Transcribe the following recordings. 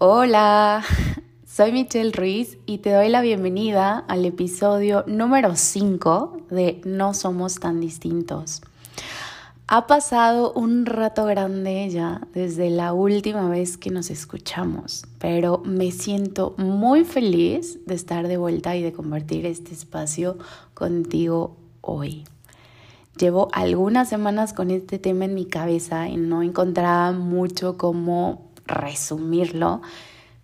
Hola, soy Michelle Ruiz y te doy la bienvenida al episodio número 5 de No Somos tan distintos. Ha pasado un rato grande ya desde la última vez que nos escuchamos, pero me siento muy feliz de estar de vuelta y de compartir este espacio contigo hoy. Llevo algunas semanas con este tema en mi cabeza y no encontraba mucho cómo resumirlo,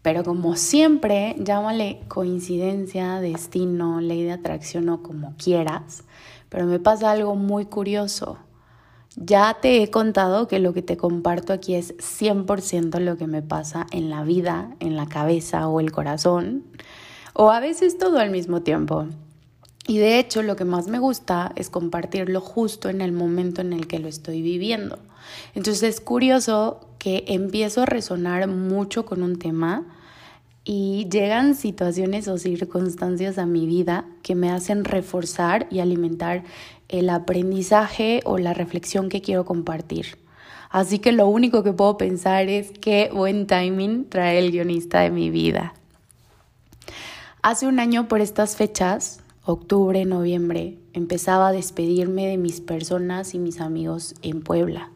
pero como siempre, llámale coincidencia, destino, ley de atracción o como quieras, pero me pasa algo muy curioso. Ya te he contado que lo que te comparto aquí es 100% lo que me pasa en la vida, en la cabeza o el corazón, o a veces todo al mismo tiempo. Y de hecho lo que más me gusta es compartirlo justo en el momento en el que lo estoy viviendo. Entonces es curioso que empiezo a resonar mucho con un tema y llegan situaciones o circunstancias a mi vida que me hacen reforzar y alimentar el aprendizaje o la reflexión que quiero compartir. Así que lo único que puedo pensar es qué buen timing trae el guionista de mi vida. Hace un año por estas fechas octubre, noviembre, empezaba a despedirme de mis personas y mis amigos en Puebla.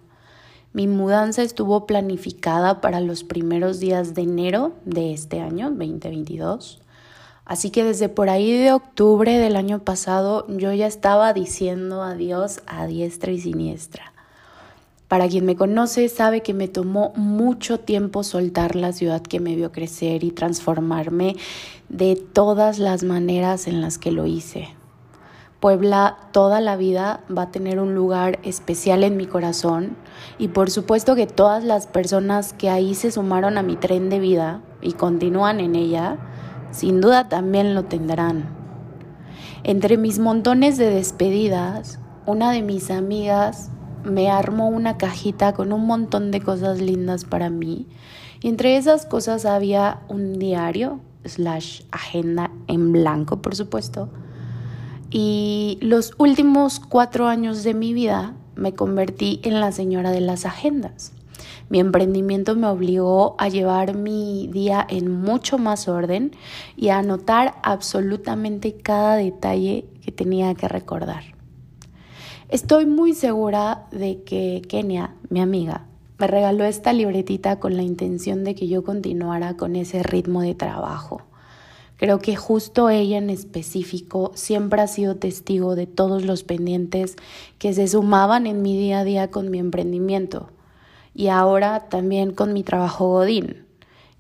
Mi mudanza estuvo planificada para los primeros días de enero de este año, 2022. Así que desde por ahí de octubre del año pasado yo ya estaba diciendo adiós a diestra y siniestra. Para quien me conoce sabe que me tomó mucho tiempo soltar la ciudad que me vio crecer y transformarme de todas las maneras en las que lo hice. Puebla toda la vida va a tener un lugar especial en mi corazón y por supuesto que todas las personas que ahí se sumaron a mi tren de vida y continúan en ella, sin duda también lo tendrán. Entre mis montones de despedidas, una de mis amigas me armó una cajita con un montón de cosas lindas para mí. Y entre esas cosas había un diario, slash agenda en blanco, por supuesto. Y los últimos cuatro años de mi vida me convertí en la señora de las agendas. Mi emprendimiento me obligó a llevar mi día en mucho más orden y a anotar absolutamente cada detalle que tenía que recordar. Estoy muy segura de que Kenia, mi amiga, me regaló esta libretita con la intención de que yo continuara con ese ritmo de trabajo. Creo que justo ella en específico siempre ha sido testigo de todos los pendientes que se sumaban en mi día a día con mi emprendimiento y ahora también con mi trabajo Godín.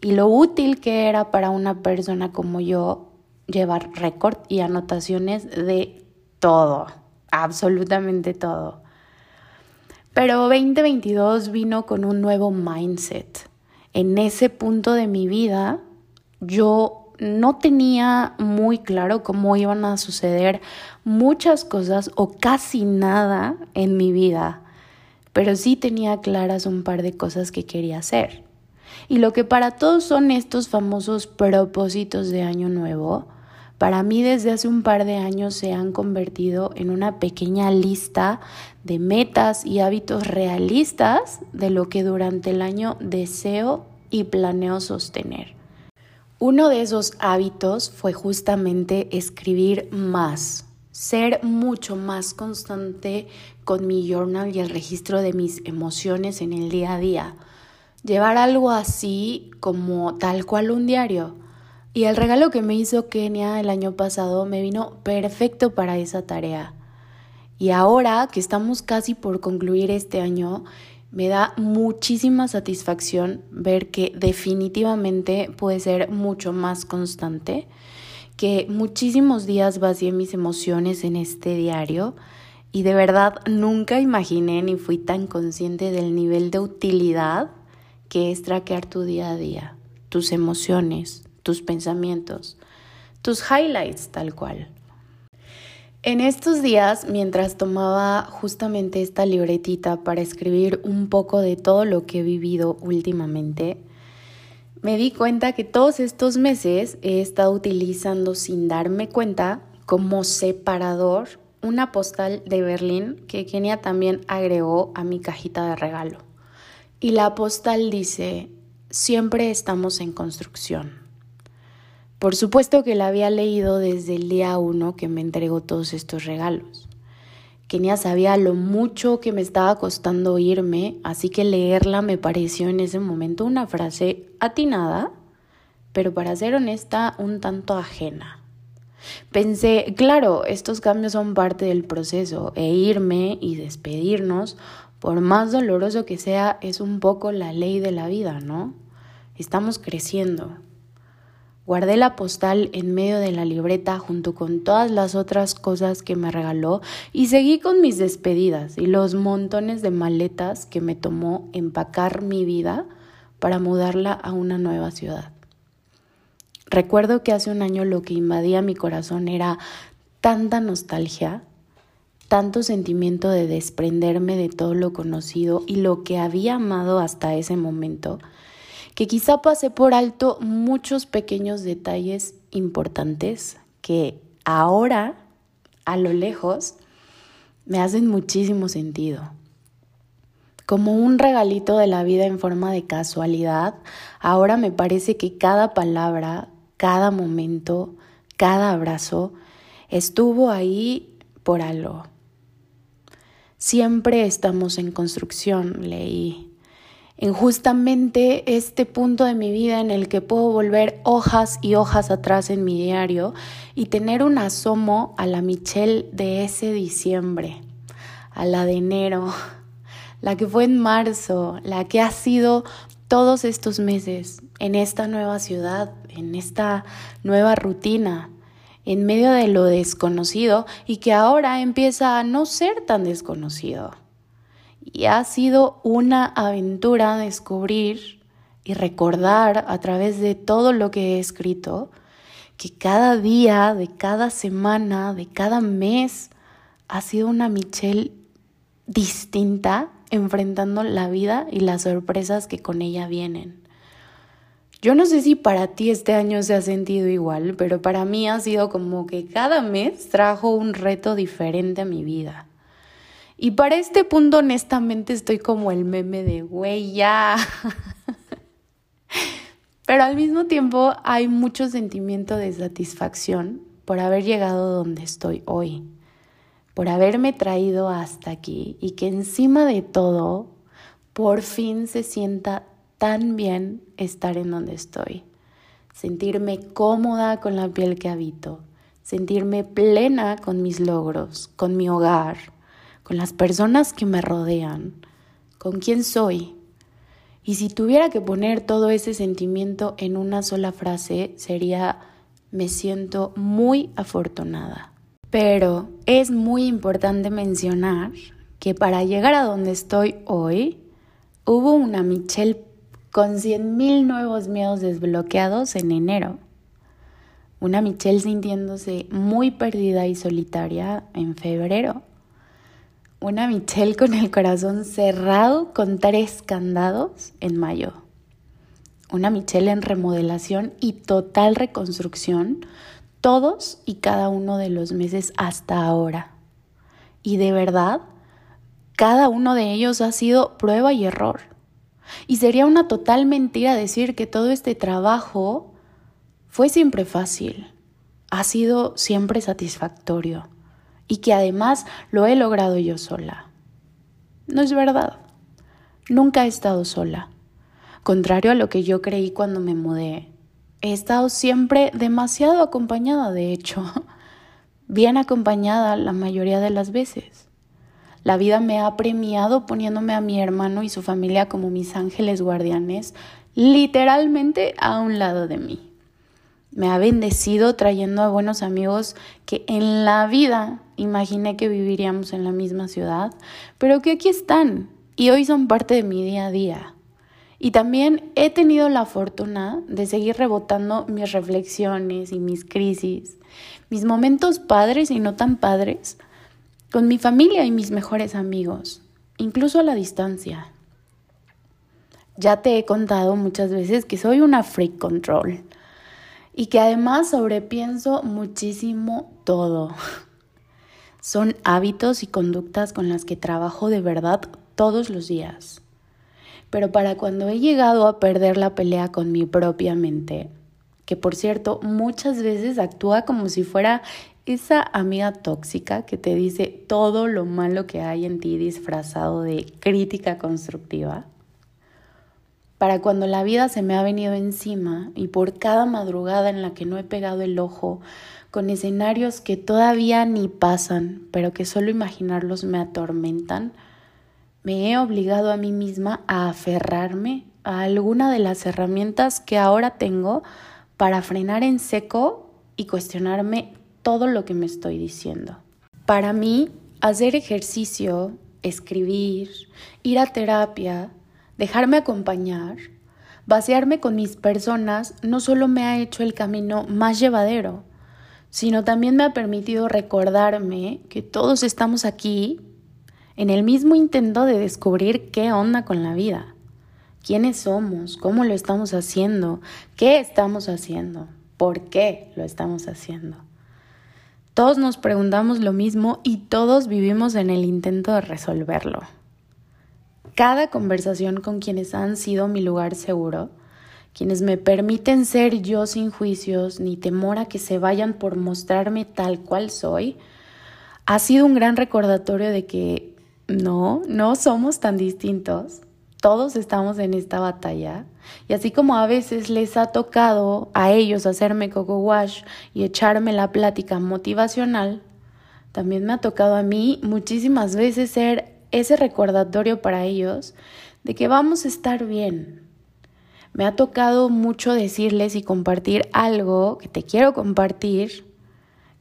Y lo útil que era para una persona como yo llevar récord y anotaciones de todo absolutamente todo. Pero 2022 vino con un nuevo mindset. En ese punto de mi vida yo no tenía muy claro cómo iban a suceder muchas cosas o casi nada en mi vida, pero sí tenía claras un par de cosas que quería hacer. Y lo que para todos son estos famosos propósitos de año nuevo, para mí desde hace un par de años se han convertido en una pequeña lista de metas y hábitos realistas de lo que durante el año deseo y planeo sostener. Uno de esos hábitos fue justamente escribir más, ser mucho más constante con mi journal y el registro de mis emociones en el día a día. Llevar algo así como tal cual un diario y el regalo que me hizo Kenia el año pasado me vino perfecto para esa tarea. Y ahora que estamos casi por concluir este año, me da muchísima satisfacción ver que definitivamente puede ser mucho más constante, que muchísimos días vacié mis emociones en este diario y de verdad nunca imaginé ni fui tan consciente del nivel de utilidad que es traquear tu día a día, tus emociones, tus pensamientos, tus highlights tal cual. En estos días, mientras tomaba justamente esta libretita para escribir un poco de todo lo que he vivido últimamente, me di cuenta que todos estos meses he estado utilizando sin darme cuenta como separador una postal de Berlín que Kenia también agregó a mi cajita de regalo. Y la postal dice, siempre estamos en construcción. Por supuesto que la había leído desde el día uno que me entregó todos estos regalos. Kenia sabía lo mucho que me estaba costando irme, así que leerla me pareció en ese momento una frase atinada, pero para ser honesta, un tanto ajena. Pensé, claro, estos cambios son parte del proceso e irme y despedirnos por más doloroso que sea, es un poco la ley de la vida, ¿no? Estamos creciendo. Guardé la postal en medio de la libreta junto con todas las otras cosas que me regaló y seguí con mis despedidas y los montones de maletas que me tomó empacar mi vida para mudarla a una nueva ciudad. Recuerdo que hace un año lo que invadía mi corazón era tanta nostalgia tanto sentimiento de desprenderme de todo lo conocido y lo que había amado hasta ese momento, que quizá pasé por alto muchos pequeños detalles importantes que ahora, a lo lejos, me hacen muchísimo sentido. Como un regalito de la vida en forma de casualidad, ahora me parece que cada palabra, cada momento, cada abrazo estuvo ahí por algo. Siempre estamos en construcción, leí. En justamente este punto de mi vida en el que puedo volver hojas y hojas atrás en mi diario y tener un asomo a la Michelle de ese diciembre, a la de enero, la que fue en marzo, la que ha sido todos estos meses en esta nueva ciudad, en esta nueva rutina, en medio de lo desconocido y que ahora empieza a no ser tan desconocido. Y ha sido una aventura descubrir y recordar a través de todo lo que he escrito que cada día, de cada semana, de cada mes, ha sido una Michelle distinta enfrentando la vida y las sorpresas que con ella vienen. Yo no sé si para ti este año se ha sentido igual, pero para mí ha sido como que cada mes trajo un reto diferente a mi vida. Y para este punto honestamente estoy como el meme de, ya. pero al mismo tiempo hay mucho sentimiento de satisfacción por haber llegado donde estoy hoy, por haberme traído hasta aquí y que encima de todo por fin se sienta tan bien estar en donde estoy, sentirme cómoda con la piel que habito, sentirme plena con mis logros, con mi hogar, con las personas que me rodean, con quién soy. Y si tuviera que poner todo ese sentimiento en una sola frase, sería me siento muy afortunada. Pero es muy importante mencionar que para llegar a donde estoy hoy, hubo una Michelle con 100.000 nuevos miedos desbloqueados en enero. Una Michelle sintiéndose muy perdida y solitaria en febrero. Una Michelle con el corazón cerrado con tres candados en mayo. Una Michelle en remodelación y total reconstrucción todos y cada uno de los meses hasta ahora. Y de verdad, cada uno de ellos ha sido prueba y error y sería una total mentira decir que todo este trabajo fue siempre fácil, ha sido siempre satisfactorio y que además lo he logrado yo sola. No es verdad. Nunca he estado sola. Contrario a lo que yo creí cuando me mudé, he estado siempre demasiado acompañada, de hecho, bien acompañada la mayoría de las veces. La vida me ha premiado poniéndome a mi hermano y su familia como mis ángeles guardianes, literalmente a un lado de mí. Me ha bendecido trayendo a buenos amigos que en la vida imaginé que viviríamos en la misma ciudad, pero que aquí están y hoy son parte de mi día a día. Y también he tenido la fortuna de seguir rebotando mis reflexiones y mis crisis, mis momentos padres y no tan padres, con mi familia y mis mejores amigos, incluso a la distancia. Ya te he contado muchas veces que soy una freak control y que además sobrepienso muchísimo todo. Son hábitos y conductas con las que trabajo de verdad todos los días. Pero para cuando he llegado a perder la pelea con mi propia mente, que por cierto muchas veces actúa como si fuera esa amiga tóxica que te dice todo lo malo que hay en ti disfrazado de crítica constructiva, para cuando la vida se me ha venido encima y por cada madrugada en la que no he pegado el ojo con escenarios que todavía ni pasan, pero que solo imaginarlos me atormentan, me he obligado a mí misma a aferrarme a alguna de las herramientas que ahora tengo para frenar en seco y cuestionarme todo lo que me estoy diciendo. Para mí, hacer ejercicio, escribir, ir a terapia, dejarme acompañar, vaciarme con mis personas no solo me ha hecho el camino más llevadero, sino también me ha permitido recordarme que todos estamos aquí en el mismo intento de descubrir qué onda con la vida, quiénes somos, cómo lo estamos haciendo, qué estamos haciendo, por qué lo estamos haciendo. Todos nos preguntamos lo mismo y todos vivimos en el intento de resolverlo cada conversación con quienes han sido mi lugar seguro, quienes me permiten ser yo sin juicios ni temor a que se vayan por mostrarme tal cual soy, ha sido un gran recordatorio de que no, no somos tan distintos. Todos estamos en esta batalla. Y así como a veces les ha tocado a ellos hacerme coco wash y echarme la plática motivacional, también me ha tocado a mí muchísimas veces ser ese recordatorio para ellos de que vamos a estar bien. Me ha tocado mucho decirles y compartir algo que te quiero compartir,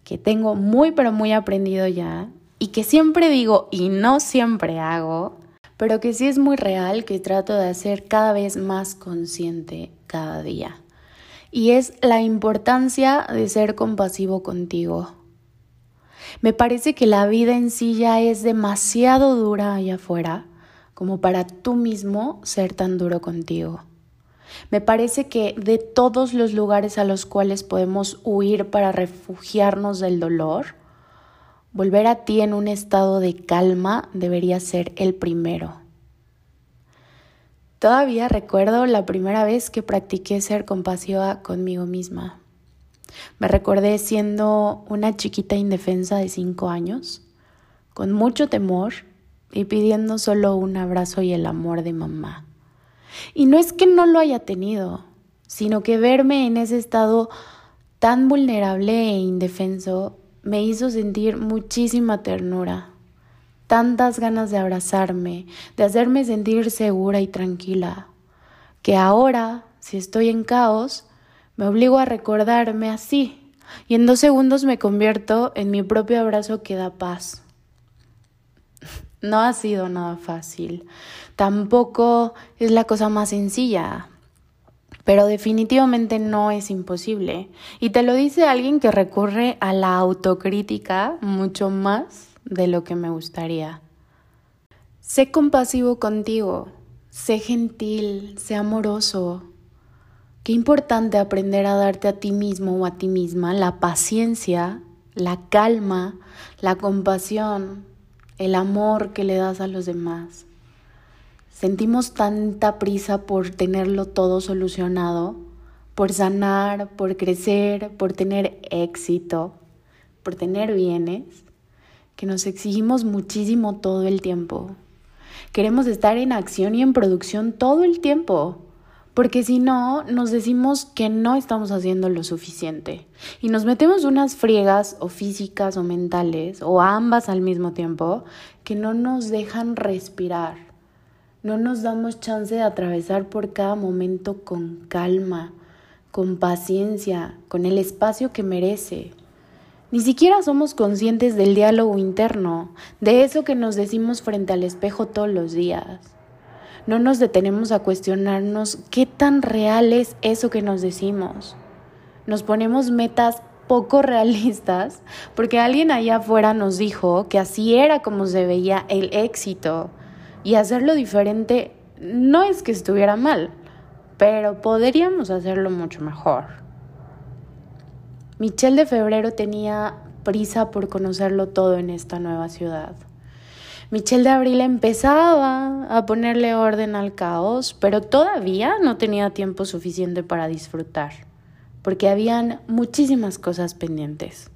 que tengo muy pero muy aprendido ya y que siempre digo y no siempre hago, pero que sí es muy real que trato de hacer cada vez más consciente cada día. Y es la importancia de ser compasivo contigo me parece que la vida en sí ya es demasiado dura allá afuera como para tú mismo ser tan duro contigo. Me parece que de todos los lugares a los cuales podemos huir para refugiarnos del dolor, volver a ti en un estado de calma debería ser el primero. Todavía recuerdo la primera vez que practiqué ser compasiva conmigo misma. Me recordé siendo una chiquita indefensa de cinco años, con mucho temor y pidiendo solo un abrazo y el amor de mamá. Y no es que no lo haya tenido, sino que verme en ese estado tan vulnerable e indefenso me hizo sentir muchísima ternura, tantas ganas de abrazarme, de hacerme sentir segura y tranquila, que ahora, si estoy en caos, me obligo a recordarme así y en dos segundos me convierto en mi propio abrazo que da paz. No ha sido nada fácil. Tampoco es la cosa más sencilla. Pero definitivamente no es imposible. Y te lo dice alguien que recurre a la autocrítica mucho más de lo que me gustaría. Sé compasivo contigo. Sé gentil. Sé amoroso. Qué importante aprender a darte a ti mismo o a ti misma la paciencia, la calma, la compasión, el amor que le das a los demás. Sentimos tanta prisa por tenerlo todo solucionado, por sanar, por crecer, por tener éxito, por tener bienes, que nos exigimos muchísimo todo el tiempo. Queremos estar en acción y en producción todo el tiempo porque si no, nos decimos que no estamos haciendo lo suficiente y nos metemos unas friegas o físicas o mentales o ambas al mismo tiempo que no nos dejan respirar. No nos damos chance de atravesar por cada momento con calma, con paciencia, con el espacio que merece. Ni siquiera somos conscientes del diálogo interno, de eso que nos decimos frente al espejo todos los días no nos detenemos a cuestionarnos qué tan real es eso que nos decimos. Nos ponemos metas poco realistas porque alguien allá afuera nos dijo que así era como se veía el éxito y hacerlo diferente no es que estuviera mal, pero podríamos hacerlo mucho mejor. Michelle de Febrero tenía prisa por conocerlo todo en esta nueva ciudad. Michelle de Abril empezaba a ponerle orden al caos, pero todavía no tenía tiempo suficiente para disfrutar, porque habían muchísimas cosas pendientes.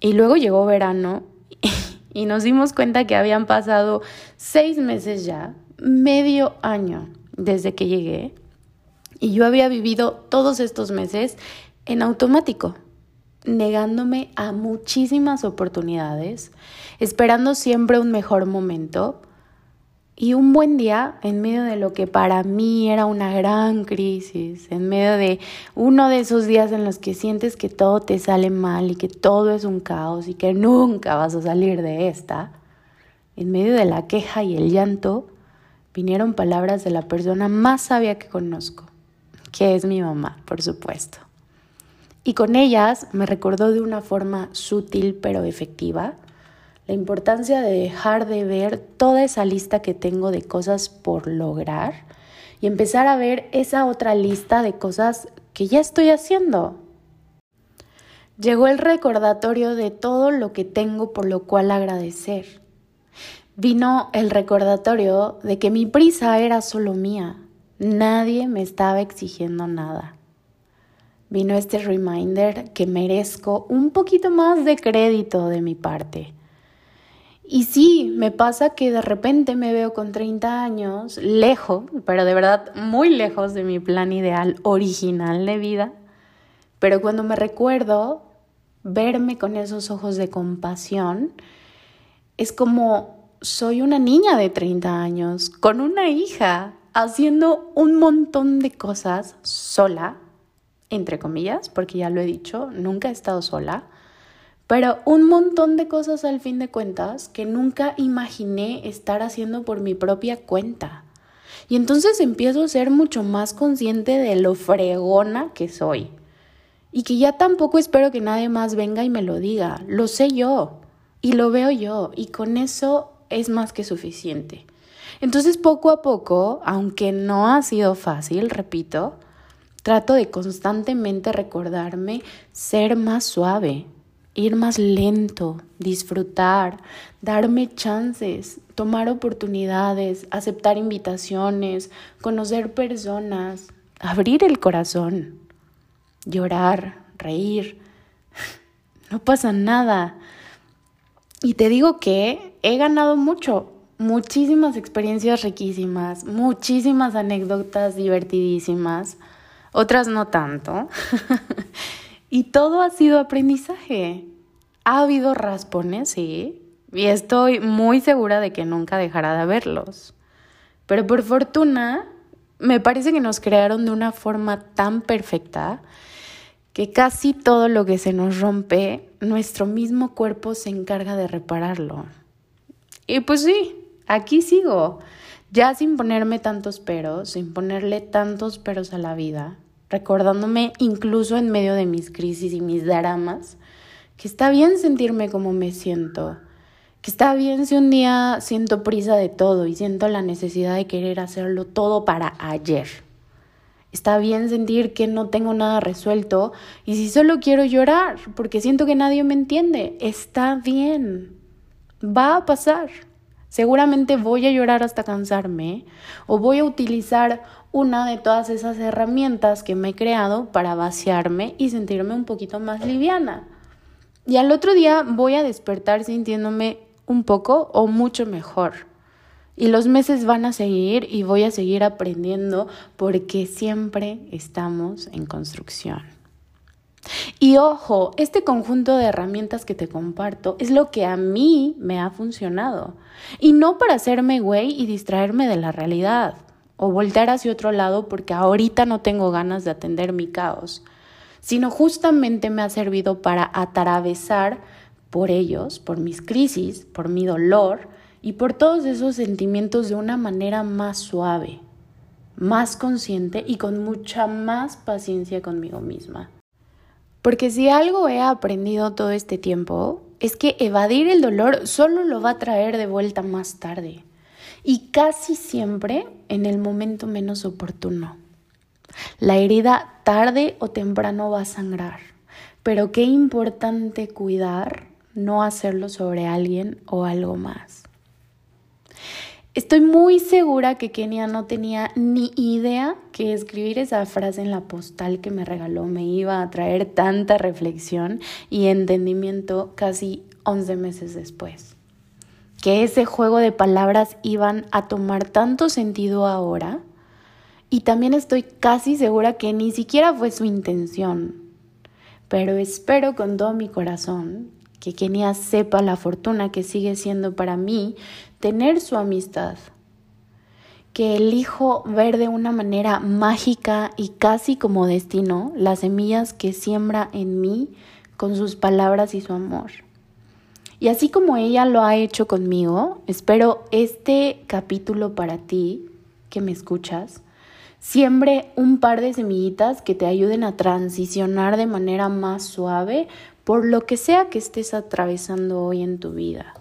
Y luego llegó verano y nos dimos cuenta que habían pasado seis meses ya, medio año desde que llegué, y yo había vivido todos estos meses en automático negándome a muchísimas oportunidades, esperando siempre un mejor momento. Y un buen día, en medio de lo que para mí era una gran crisis, en medio de uno de esos días en los que sientes que todo te sale mal y que todo es un caos y que nunca vas a salir de esta, en medio de la queja y el llanto, vinieron palabras de la persona más sabia que conozco, que es mi mamá, por supuesto. Y con ellas me recordó de una forma sutil pero efectiva la importancia de dejar de ver toda esa lista que tengo de cosas por lograr y empezar a ver esa otra lista de cosas que ya estoy haciendo. Llegó el recordatorio de todo lo que tengo por lo cual agradecer. Vino el recordatorio de que mi prisa era solo mía. Nadie me estaba exigiendo nada vino este reminder que merezco un poquito más de crédito de mi parte. Y sí, me pasa que de repente me veo con 30 años, lejos, pero de verdad muy lejos de mi plan ideal original de vida. Pero cuando me recuerdo verme con esos ojos de compasión, es como soy una niña de 30 años, con una hija, haciendo un montón de cosas sola, entre comillas, porque ya lo he dicho, nunca he estado sola, pero un montón de cosas al fin de cuentas que nunca imaginé estar haciendo por mi propia cuenta. Y entonces empiezo a ser mucho más consciente de lo fregona que soy. Y que ya tampoco espero que nadie más venga y me lo diga. Lo sé yo. Y lo veo yo. Y con eso es más que suficiente. Entonces poco a poco, aunque no ha sido fácil, repito, Trato de constantemente recordarme ser más suave, ir más lento, disfrutar, darme chances, tomar oportunidades, aceptar invitaciones, conocer personas, abrir el corazón, llorar, reír. No pasa nada. Y te digo que he ganado mucho, muchísimas experiencias riquísimas, muchísimas anécdotas divertidísimas otras no tanto. y todo ha sido aprendizaje. Ha habido raspones, sí, y estoy muy segura de que nunca dejará de haberlos. Pero por fortuna, me parece que nos crearon de una forma tan perfecta que casi todo lo que se nos rompe, nuestro mismo cuerpo se encarga de repararlo. Y pues sí, aquí sigo ya sin ponerme tantos peros, sin ponerle tantos peros a la vida, recordándome incluso en medio de mis crisis y mis dramas, que está bien sentirme como me siento, que está bien si un día siento prisa de todo y siento la necesidad de querer hacerlo todo para ayer. Está bien sentir que no tengo nada resuelto y si solo quiero llorar porque siento que nadie me entiende, está bien. Va a pasar. Seguramente voy a llorar hasta cansarme o voy a utilizar una de todas esas herramientas que me he creado para vaciarme y sentirme un poquito más liviana. Y al otro día voy a despertar sintiéndome un poco o mucho mejor. Y los meses van a seguir y voy a seguir aprendiendo porque siempre estamos en construcción. Y ojo, este conjunto de herramientas que te comparto es lo que a mí me ha funcionado. Y no para hacerme güey y distraerme de la realidad o voltear hacia otro lado porque ahorita no tengo ganas de atender mi caos, sino justamente me ha servido para atravesar por ellos, por mis crisis, por mi dolor y por todos esos sentimientos de una manera más suave, más consciente y con mucha más paciencia conmigo misma. Porque si algo he aprendido todo este tiempo, es que evadir el dolor solo lo va a traer de vuelta más tarde. Y casi siempre en el momento menos oportuno. La herida tarde o temprano va a sangrar, pero qué importante cuidar no hacerlo sobre alguien o algo más. Estoy muy segura que Kenia no tenía ni idea que escribir esa frase en la postal que me regaló me iba a traer tanta reflexión y entendimiento casi 11 meses después. Que ese juego de palabras iban a tomar tanto sentido ahora. Y también estoy casi segura que ni siquiera fue su intención. Pero espero con todo mi corazón que Kenia sepa la fortuna que sigue siendo para mí tener su amistad, que elijo ver de una manera mágica y casi como destino las semillas que siembra en mí con sus palabras y su amor. Y así como ella lo ha hecho conmigo, espero este capítulo para ti, que me escuchas, siembre un par de semillitas que te ayuden a transicionar de manera más suave por lo que sea que estés atravesando hoy en tu vida.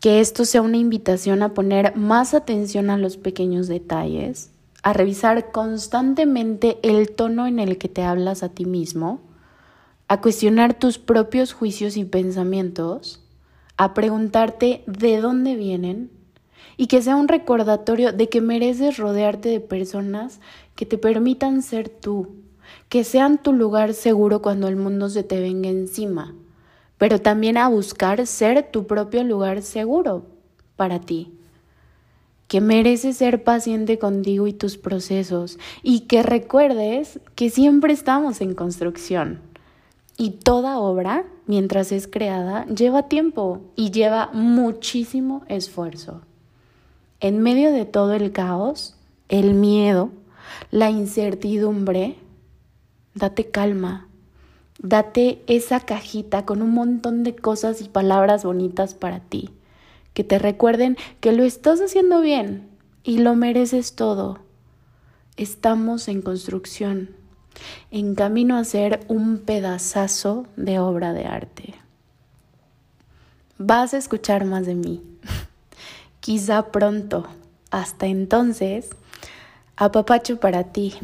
Que esto sea una invitación a poner más atención a los pequeños detalles, a revisar constantemente el tono en el que te hablas a ti mismo, a cuestionar tus propios juicios y pensamientos, a preguntarte de dónde vienen y que sea un recordatorio de que mereces rodearte de personas que te permitan ser tú, que sean tu lugar seguro cuando el mundo se te venga encima, pero también a buscar ser tu propio lugar seguro para ti. Que mereces ser paciente contigo y tus procesos y que recuerdes que siempre estamos en construcción. Y toda obra, mientras es creada, lleva tiempo y lleva muchísimo esfuerzo. En medio de todo el caos, el miedo, la incertidumbre, date calma, date esa cajita con un montón de cosas y palabras bonitas para ti, que te recuerden que lo estás haciendo bien y lo mereces todo. Estamos en construcción, en camino a ser un pedazazo de obra de arte. Vas a escuchar más de mí, quizá pronto. Hasta entonces, apapacho para ti.